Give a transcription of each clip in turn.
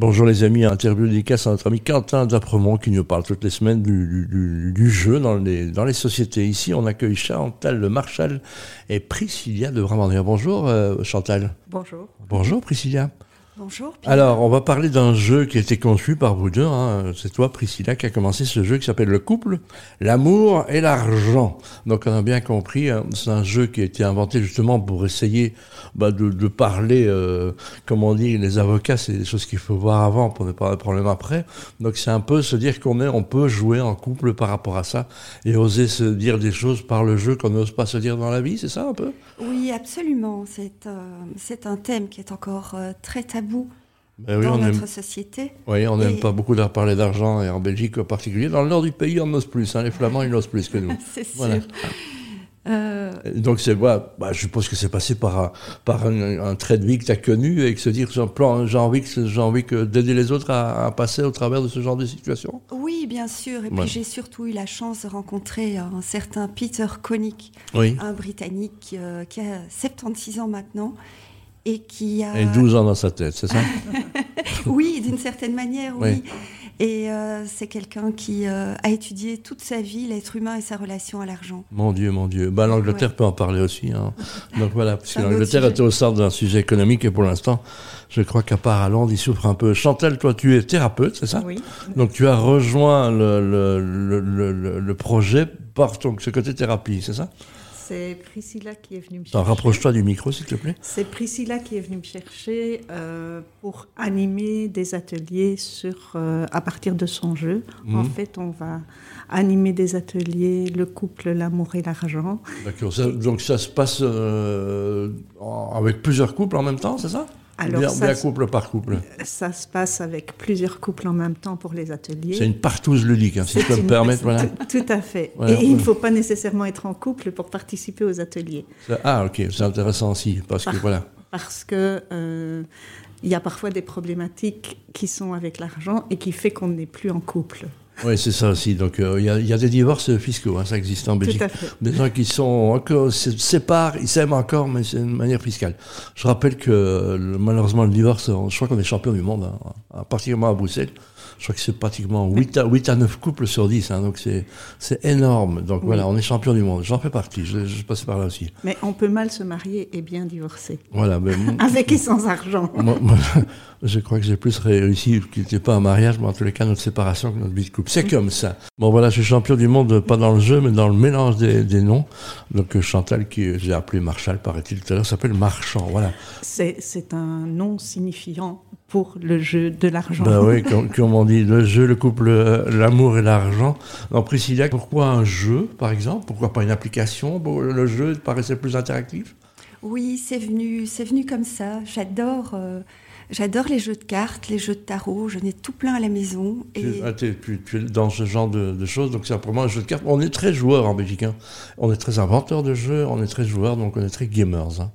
Bonjour les amis, interview dédicace à notre ami Quentin d'Apremont qui nous parle toutes les semaines du, du, du, jeu dans les, dans les sociétés. Ici, on accueille Chantal Le Marchal et Priscilla de Bramandria. Bonjour euh, Chantal. Bonjour. Bonjour Priscilla. Bonjour. Pierre. Alors, on va parler d'un jeu qui a été conçu par vous deux. Hein. C'est toi, Priscilla, qui a commencé ce jeu qui s'appelle Le couple, l'amour et l'argent. Donc, on a bien compris, hein, c'est un jeu qui a été inventé justement pour essayer bah, de, de, parler, euh, comme on dit, les avocats, c'est des choses qu'il faut voir avant pour ne pas avoir de problème après. Donc, c'est un peu se dire qu'on est, on peut jouer en couple par rapport à ça et oser se dire des choses par le jeu qu'on n'ose pas se dire dans la vie, c'est ça un peu? Oui, absolument. C'est euh, c'est un thème qui est encore euh, très tabou ben oui, dans on notre aime, société. oui, on n'aime pas beaucoup parler d'argent, et en Belgique en particulier. Dans le nord du pays, on n'ose plus. hein. Les Flamands, ils n'osent plus que nous. C'est sûr. Voilà. Euh, Donc, c'est, bah, je suppose que c'est passé par, un, par un, un trait de vie que tu as connu et que se dire, j'ai plan- j'ai envie, que, j'ai envie que d'aider les autres à, à passer au travers de ce genre de situation. oui, bien sûr. Et Ouais. puis j'ai surtout eu la chance de rencontrer un certain Peter Koenig, Oui. un Britannique euh, qui a 76 ans maintenant et qui a... Et 12 ans dans sa tête, c'est ça? Oui, d'une certaine manière, oui. Oui. Et euh, c'est quelqu'un qui euh, a étudié toute sa vie l'être humain et sa relation à l'argent. Mon Dieu, mon Dieu. Bah, L'Angleterre peut en parler aussi. hein. Donc voilà, parce que C'est un autre l'Angleterre était au centre d'un sujet économique et pour l'instant, je crois qu'à part à Londres, il souffre un peu. Chantal, toi, tu es thérapeute, c'est ça? Oui, Donc tu as rejoint le, le, le, le- le- le projet par ton, ce côté thérapie, c'est ça? C'est Priscilla qui est venue me chercher. Rapproche-toi du micro, s'il te plaît. C'est Priscilla qui est venue me chercher euh, pour animer des ateliers sur, euh, à partir de son jeu. En Mhm. fait, on va animer des ateliers, le couple, l'amour et l'argent. D'accord. Donc ça se passe euh, en- avec plusieurs couples en même temps, c'est ça? Alors, bien, ça bien couple par couple. Ça se passe avec plusieurs couples en même temps pour les ateliers. C'est une partouze ludique, hein, si je peux me permettre. Voilà. Tout, à fait. Voilà, et il ne faut pas nécessairement être en couple pour participer aux ateliers. Ah, ok, c'est intéressant aussi, parce que Par- voilà. parce que euh, il y a parfois des problématiques qui sont avec l'argent et qui fait qu'on n'est plus en couple. Oui, c'est ça aussi. Donc, euh, il y, a, il y a des divorces fiscaux, hein, ça existe en Belgique. Tout à fait. Des gens qui sont encore, se séparent, ils s'aiment encore, mais c'est de manière fiscale. Je rappelle que le- malheureusement, le divorce, je crois qu'on est champion du monde, hein, particulièrement à Bruxelles. Je crois que c'est pratiquement 8 à, 8 à 9 couples sur 10, hein, donc c'est c'est énorme. Donc voilà, on est champion du monde. J'en fais partie, je, je passe par là aussi. Mais on peut mal se marier et bien divorcer. Voilà, mais Avec et sans argent. moi, moi, je crois que j'ai plus réussi qu'il n'était pas un mariage, mais en tous les cas, notre séparation que notre vie de couple. C'est comme ça. Bon, voilà, je suis champion du monde, pas dans le jeu, mais dans le mélange des, des noms. Donc, euh, Chantal, qui j'ai appelé Marshall, paraît-il tout à l'heure, s'appelle Marchand. Voilà. C'est c'est un nom signifiant pour le jeu de l'argent. Ben oui, comme, comme on dit, le jeu, le couple, euh, l'amour et l'argent. Donc, Priscilla, pourquoi un jeu, par exemple? Pourquoi pas une application? Le jeu paraissait plus interactif? Oui, c'est venu, c'est venu comme ça. J'adore, euh, j'adore les jeux de cartes, les jeux de tarot. J'en ai tout plein à la maison. Tu, Et ah, t'es- tu- tu es dans ce genre de, de choses, donc c'est vraiment un jeu de cartes. On est très joueurs en Belgique. hein. On est très inventeurs de jeux, on est très joueurs, donc on est très gamers. hein.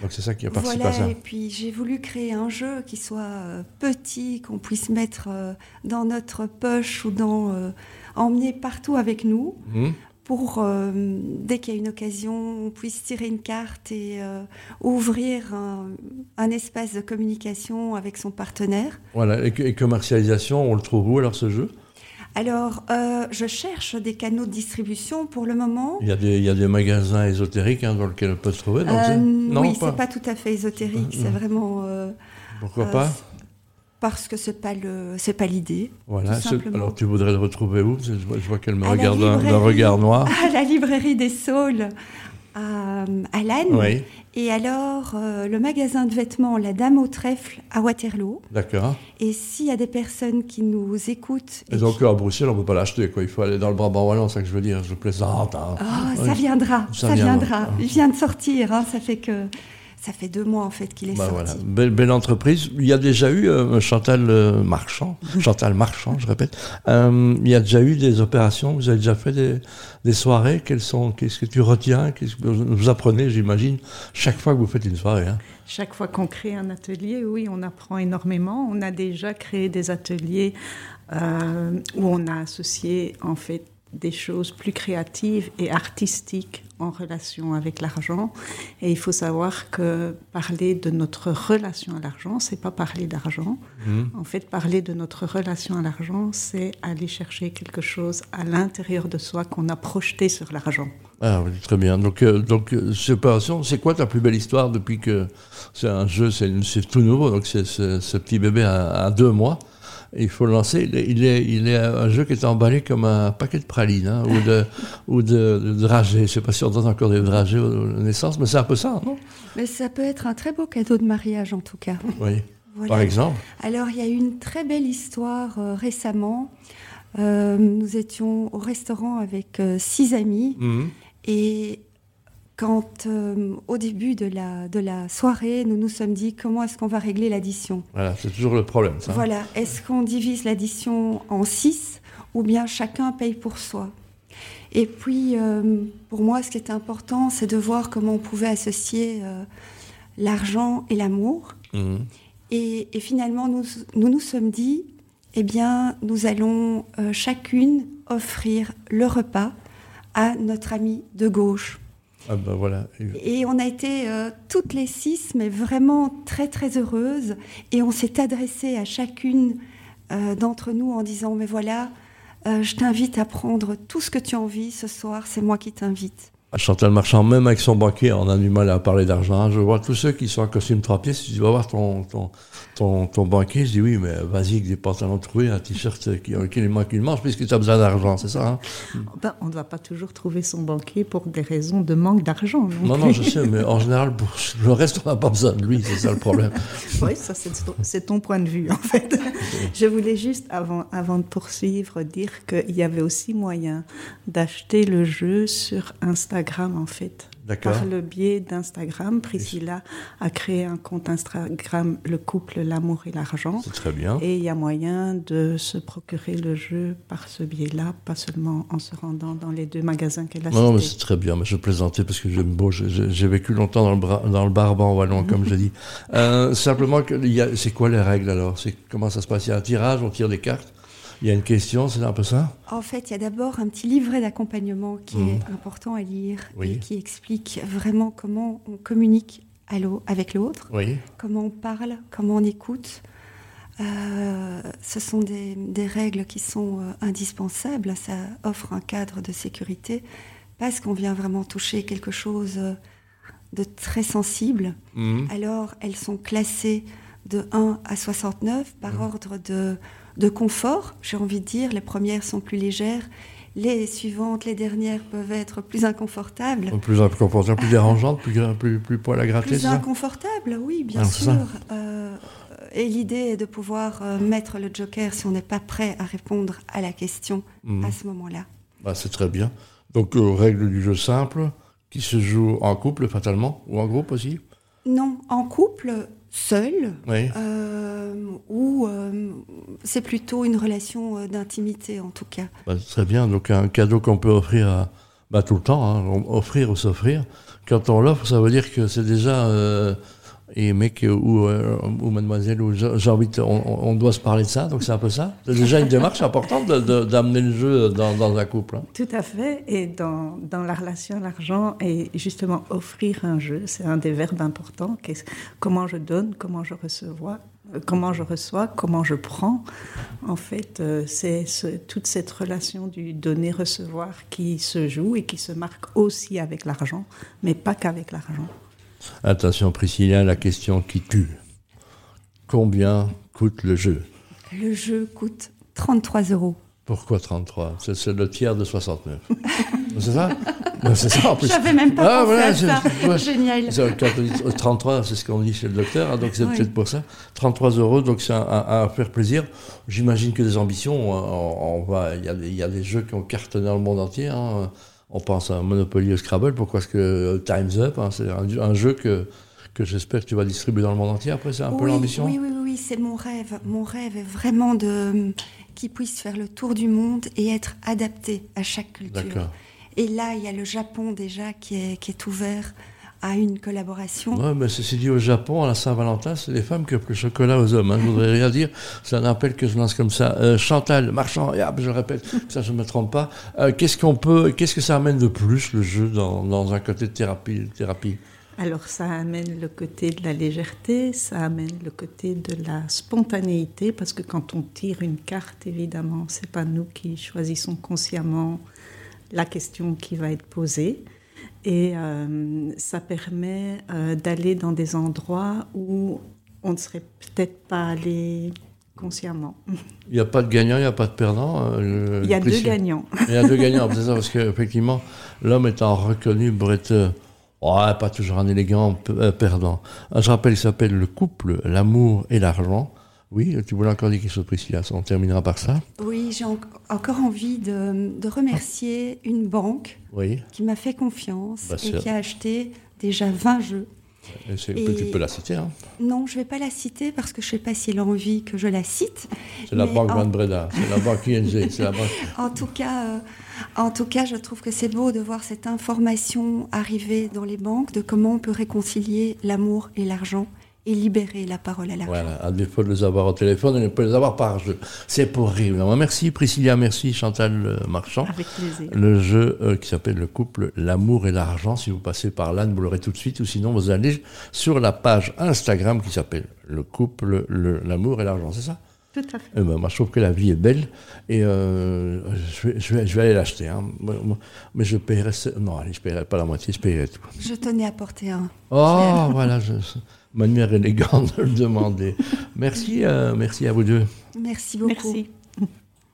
Donc c'est ça qui a participé à ça. voilà. Et puis j'ai voulu créer un jeu qui soit euh, petit, qu'on puisse mettre euh, dans notre poche ou dans euh, emmener partout avec nous. Hmm pour, euh, dès qu'il y a une occasion, on puisse tirer une carte et euh, ouvrir un, un espace de communication avec son partenaire. Voilà, et, que- et commercialisation, on le trouve où alors ce jeu? Alors, euh, je cherche des canaux de distribution pour le moment. il y, a des, il y a des magasins ésotériques hein, dans lesquels on peut se trouver. donc Euh, non, oui, c'est pas tout à fait ésotérique, Mm, c'est mm. vraiment euh, Pourquoi euh, pas? parce que pas le, c'est pas l'idée. Voilà. Alors tu voudrais le retrouver où? Je vois, je vois qu'elle me À regarde d'un regard noir. À la librairie des Saules à, à Lannes. Oui, Et alors, euh, le magasin de vêtements La Dame au Trèfle à Waterloo. d'accord. Et s'il y a des personnes qui nous écoutent. Et donc à Bruxelles, on ne peut pas l'acheter. quoi. Il faut aller dans le Brabant Wallon, c'est ça que je veux dire. Je plaisante. hein. Oui. ça viendra, Ça ça, viendra. viendra. Il vient de sortir, hein, ça fait que ça fait deux mois en fait qu'il est Bah sorti. voilà, belle, belle entreprise. Il y a déjà eu euh, Chantal euh, Marchand, Chantal Marchand, je répète. Euh, il y a déjà eu des opérations. Vous avez déjà fait des, des soirées. Quelles sont Qu'est-ce que tu retiens? Qu'est-ce que vous vous apprenez, j'imagine, chaque fois que vous faites une soirée. Hein? Chaque fois qu'on crée un atelier, oui, on apprend énormément. On a déjà créé des ateliers euh, où on a associé en fait des choses plus créatives et artistiques en relation avec l'argent. Et il faut savoir que parler de notre relation à l'argent, c'est pas parler d'argent. Mhm. En fait, parler de notre relation à l'argent, c'est aller chercher quelque chose à l'intérieur de soi qu'on a projeté sur l'argent. Ah oui, très bien. Donc, euh, donc euh, séparation, c'est quoi ta plus belle histoire depuis que c'est un jeu, c'est tout nouveau, donc c'est ce petit bébé à deux mois il faut le lancer. Il est, il est un jeu qui est emballé comme un paquet de pralines hein, ou de, ou de, dragées. Je ne sais pas si on donne encore des dragées aux naissances, mais c'est un peu ça, non? Mais ça peut être un très beau cadeau de mariage, en tout cas. Oui. Par exemple? Alors, il y a eu une très belle histoire euh, récemment. Euh, nous étions au restaurant avec euh, six amis. Mhm. Et quand, euh, au début de la, de la soirée, nous nous sommes dit comment est-ce qu'on va régler l'addition? Voilà, c'est toujours le problème, ça. Voilà, est-ce qu'on divise l'addition en six ou bien chacun paye pour soi? Et puis, euh, pour moi, ce qui était important, c'est de voir comment on pouvait associer euh, l'argent et l'amour. Mhm. Et, et, finalement, nous, nous nous sommes dit, eh bien, nous allons chacune offrir le repas à notre ami de gauche. Ah bah. Et on a été euh, toutes les six, mais vraiment très très heureuses. Et on s'est adressé à chacune euh, d'entre nous en disant, mais voilà, euh, je t'invite à prendre tout ce que tu as envie ce soir, c'est moi qui t'invite. Chantal Marchand, même avec son banquier, on a du mal à parler d'argent. Je vois tous ceux qui sont en costume trois pièces, tu vas voir ton, ton, ton, ton, banquier, je dis oui, mais vas-y avec des pantalons troués, un t-shirt qui, qui lui manque une manche, puisque tu as besoin d'argent, c'est ça hein? Ben, On ne va pas toujours trouver son banquier pour des raisons de manque d'argent. Non, non, je sais, mais en général, pour le reste, on n'a pas besoin de lui, c'est ça le problème. oui, ça c'est ton, point de vue, en fait. je voulais juste, avant, avant de poursuivre, dire qu'il y avait aussi moyen d'acheter le jeu sur Instagram en fait. Par le biais d'Instagram, Priscilla a créé un compte Instagram, le couple, l'amour et l'argent. C'est très bien. Et il y a moyen de se procurer le jeu par ce biais-là, pas seulement en se rendant dans les deux magasins qu'elle a Non, mais c'est très bien. Mais je plaisantais parce que j'aime beau. J'ai vécu longtemps dans le, dans le Barban wallon, comme je dis. Euh, simplement, c'est quoi les règles alors? Comment ça se passe? Il y a un tirage, on tire des cartes? Il y a une question, c'est un peu ça? En fait, il y a d'abord un petit livret d'accompagnement qui est mmh. important à lire et qui explique vraiment comment on communique avec l'autre, comment on parle, comment on écoute. Euh, ce sont des, règles qui sont euh, indispensables. Ça offre un cadre de sécurité parce qu'on vient vraiment toucher quelque chose de très sensible. Mmh. Alors, elles sont classées de 1 à 69 par mmh. ordre de de confort, j'ai envie de dire. Les premières sont plus légères. Les suivantes, les dernières peuvent être plus inconfortables. Plus inconfortables, plus dérangeantes, plus, plus, plus poil à gratter. Plus inconfortables, oui, bien sûr. Euh, et l'idée est de pouvoir euh, mettre le joker si on n'est pas prêt à répondre à la question mhm. à ce moment-là. Bah, c'est très bien. Donc, euh, règle du jeu simple, qui se joue en couple fatalement, ou en groupe aussi? Non, en couple, seul, euh, ou euh, c'est plutôt une relation euh, d'intimité en tout cas. Bah, très bien, donc un cadeau qu'on peut offrir à, bah, tout le temps, hein, offrir ou s'offrir. Quand on l'offre, ça veut dire que c'est déjà et mec ou, euh, ou mademoiselle ou j'ai envie on, doit se parler de ça donc c'est un peu ça. C'est déjà une démarche importante d'amener le jeu dans, un couple hein. tout à fait. Et dans, dans la relation l'argent et justement offrir un jeu c'est un des verbes importants. Comment je donne comment je reçois euh, comment je reçois comment je prends. En fait euh, c'est toute cette relation du donner recevoir qui se joue et qui se marque aussi avec l'argent mais pas qu'avec l'argent Attention Priscilla, la question qui tue. Combien coûte le jeu Le jeu coûte 33 euros. Pourquoi 33 C'est le tiers de 69. c'est ça? C'est ça en plus. J'avais même pas ah, pensé à ça. Génial. 33, c'est ce qu'on dit chez le docteur, hein, donc c'est peut-être pour ça. 33 euros, donc c'est à, faire plaisir. J'imagine que des ambitions, on, va, il y, y, a des jeux qui ont cartonné dans le monde entier. Hein on pense à Monopoly ou Scrabble. Pourquoi est-ce que euh, Time's Up, hein, c'est un, jeu que, que j'espère que tu vas distribuer dans le monde entier. Après, c'est un peu l'ambition Oui, oui, oui, c'est mon rêve. Mon rêve est vraiment de qu'il puisse faire le tour du monde et être adapté à chaque culture. Et là, il y a le Japon déjà qui est, qui est ouvert à une collaboration. Oui, mais ceci dit, au Japon, à la Saint-Valentin, c'est les femmes qui offrent le chocolat aux hommes. Hein. Je ne voudrais rien dire, c'est un appel que je lance comme ça. Euh, Chantal, marchand, et je répète, ça je ne me trompe pas. Euh, qu'est-ce qu'on peut, qu'est-ce que ça amène de plus, le jeu, dans, dans un côté de thérapie, thérapie? Alors ça amène le côté de la légèreté, ça amène le côté de la spontanéité, parce que quand on tire une carte, évidemment, c'est pas nous qui choisissons consciemment la question qui va être posée. Et euh, ça permet euh, d'aller dans des endroits où on ne serait peut-être pas allé consciemment. Il n'y a pas de gagnant, il n'y a pas de perdant. Euh, il y a deux gagnants. Il y a deux gagnants, c'est ça, parce qu'effectivement, l'homme étant reconnu être, ouais, pas toujours un élégant perdant. Je rappelle, il s'appelle le couple, l'amour et l'argent. Oui, tu voulais encore dire quelque chose, Priscilla On terminera par ça. Oui, j'ai encore envie de, remercier une banque qui m'a fait confiance bah, et qui a acheté déjà 20 jeux. tu peux la citer hein Non, je ne vais pas la citer parce que je ne sais pas s'il a envie que je la cite. C'est la banque Van Breda, c'est la banque ING. La banque... en, tout cas, euh, en tout cas, je trouve que c'est beau de voir cette information arriver dans les banques de comment on peut réconcilier l'amour et l'argent et libérer la parole à la Voilà, à défaut de les avoir au téléphone, on peut les avoir par jeu. C'est pour rire. Merci Priscilla, merci Chantal euh, Marchand. Avec plaisir. Le jeu euh, qui s'appelle le couple L'amour et l'argent. Si vous passez par là, vous l'aurez tout de suite, ou sinon vous allez sur la page Instagram qui s'appelle le couple, l'amour et l'argent, c'est ça? Tout à fait. Eh ben, moi, je trouve que la vie est belle et euh, je, vais, je, vais, aller l'acheter. Hein. Mais je paierai. Non, allez, je paierai pas la moitié, je paierai tout. Je tenais à porter un. Oh, voilà. Je, manière élégante de le demander. Merci, euh, merci à vous deux. Merci beaucoup. Merci.